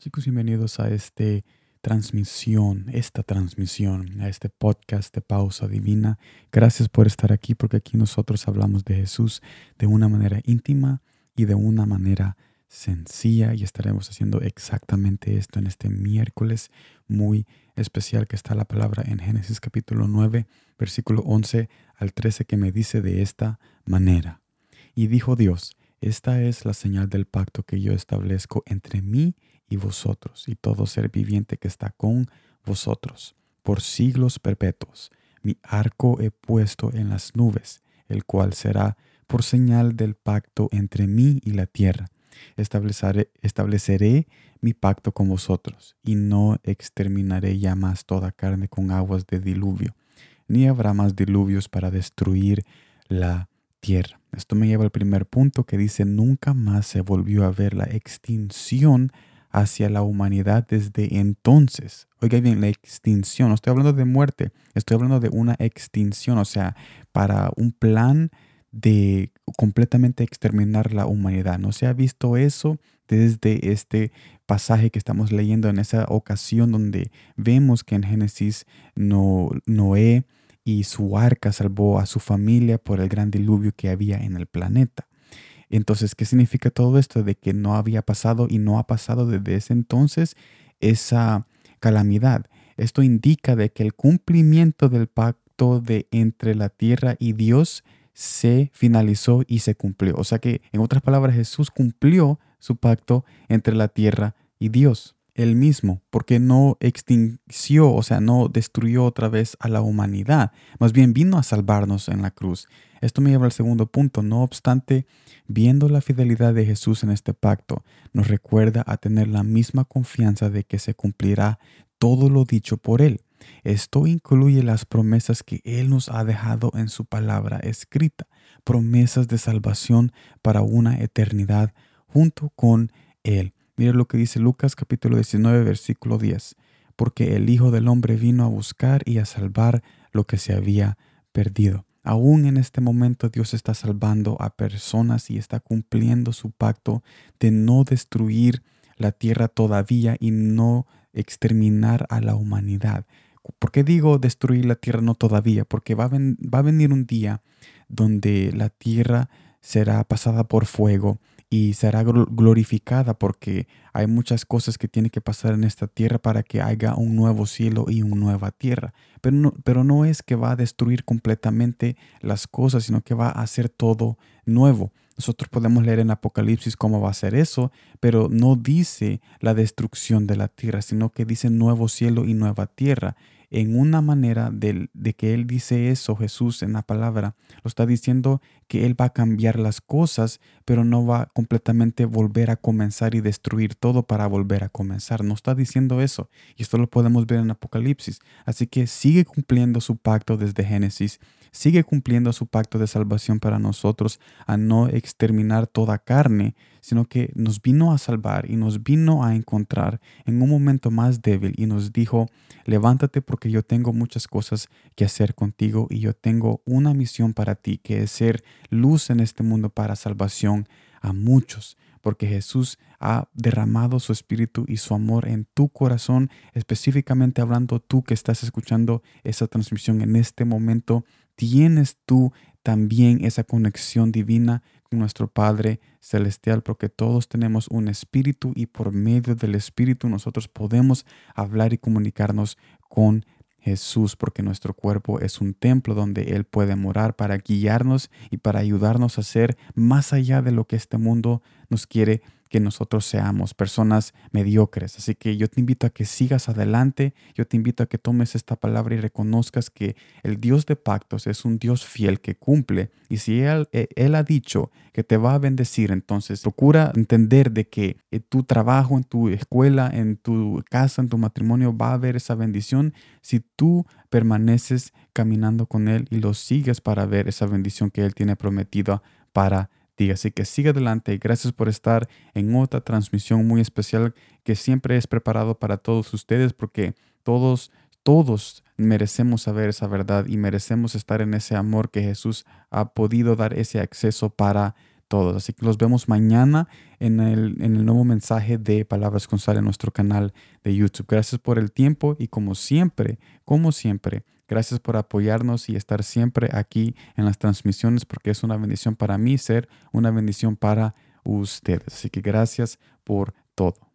Chicos, bienvenidos a esta transmisión, esta transmisión, a este podcast de Pausa Divina. Gracias por estar aquí porque aquí nosotros hablamos de Jesús de una manera íntima y de una manera sencilla y estaremos haciendo exactamente esto en este miércoles muy especial que está la palabra en Génesis capítulo 9, versículo 11 al 13 que me dice de esta manera. Y dijo Dios, esta es la señal del pacto que yo establezco entre mí y vosotros y todo ser viviente que está con vosotros por siglos perpetuos. Mi arco he puesto en las nubes, el cual será por señal del pacto entre mí y la tierra. Estableceré, estableceré mi pacto con vosotros, y no exterminaré ya más toda carne con aguas de diluvio, ni habrá más diluvios para destruir la tierra. Esto me lleva al primer punto que dice, nunca más se volvió a ver la extinción hacia la humanidad desde entonces. Oiga bien, la extinción, no estoy hablando de muerte, estoy hablando de una extinción, o sea, para un plan de completamente exterminar la humanidad. No se ha visto eso desde este pasaje que estamos leyendo en esa ocasión donde vemos que en Génesis Noé y su arca salvó a su familia por el gran diluvio que había en el planeta. Entonces, ¿qué significa todo esto? De que no había pasado y no ha pasado desde ese entonces esa calamidad. Esto indica de que el cumplimiento del pacto de entre la tierra y Dios se finalizó y se cumplió. O sea que, en otras palabras, Jesús cumplió su pacto entre la tierra y Dios él mismo, porque no extinció, o sea, no destruyó otra vez a la humanidad, más bien vino a salvarnos en la cruz. Esto me lleva al segundo punto. No obstante, viendo la fidelidad de Jesús en este pacto, nos recuerda a tener la misma confianza de que se cumplirá todo lo dicho por Él. Esto incluye las promesas que Él nos ha dejado en su palabra escrita, promesas de salvación para una eternidad junto con Él. Mira lo que dice Lucas capítulo 19 versículo 10, porque el Hijo del Hombre vino a buscar y a salvar lo que se había perdido. Aún en este momento Dios está salvando a personas y está cumpliendo su pacto de no destruir la tierra todavía y no exterminar a la humanidad. ¿Por qué digo destruir la tierra no todavía? Porque va a, va a venir un día donde la tierra será pasada por fuego y será glorificada porque hay muchas cosas que tienen que pasar en esta tierra para que haya un nuevo cielo y una nueva tierra. Pero no, pero no es que va a destruir completamente las cosas, sino que va a hacer todo nuevo. Nosotros podemos leer en Apocalipsis cómo va a ser eso, pero no dice la destrucción de la tierra, sino que dice nuevo cielo y nueva tierra en una manera de, que Él dice eso, Jesús en la palabra, lo está diciendo que Él va a cambiar las cosas, pero no va completamente volver a comenzar y destruir todo para volver a comenzar. No está diciendo eso. Y esto lo podemos ver en Apocalipsis. Así que sigue cumpliendo su pacto desde Génesis sigue cumpliendo su pacto de salvación para nosotros a no exterminar toda carne, sino que nos vino a salvar y nos vino a encontrar en un momento más débil y nos dijo, levántate yo tengo muchas cosas que hacer contigo y yo tengo una misión para ti, que es ser luz en este mundo para salvación a muchos porque Jesús ha derramado su espíritu y su amor en tu corazón, específicamente hablando tú que estás escuchando esa transmisión en este momento, tienes tú también esa conexión divina nuestro Padre Celestial, porque todos tenemos un espíritu y por medio del espíritu nosotros podemos hablar y comunicarnos con Jesús, porque nuestro cuerpo es un templo donde Él puede morar para guiarnos y para ayudarnos a ser más allá de lo que este mundo nos quiere que nosotros seamos personas mediocres. Así que yo te invito a que sigas adelante, yo te invito a que tomes esta palabra y reconozcas que el Dios de pactos es un Dios fiel que cumple. Y si Él, eh, él ha dicho que te va a bendecir, entonces procura entender de que en tu trabajo, en tu escuela, en tu casa, en tu matrimonio, va a haber esa bendición si tú permaneces caminando con Él y lo sigues para ver esa bendición que Él tiene prometida para Así que sigue adelante y gracias por estar en otra transmisión muy especial que siempre es preparado para todos ustedes porque todos, todos merecemos saber esa verdad y merecemos estar en ese amor que Jesús ha podido dar ese acceso para todos. Así que los vemos mañana en el, en el nuevo mensaje de Palabras con Sal en nuestro canal de YouTube. Gracias por el tiempo y como siempre, como siempre, gracias por apoyarnos y estar siempre aquí en las transmisiones porque es una bendición para mí ser una bendición para ustedes. Así que gracias por todo.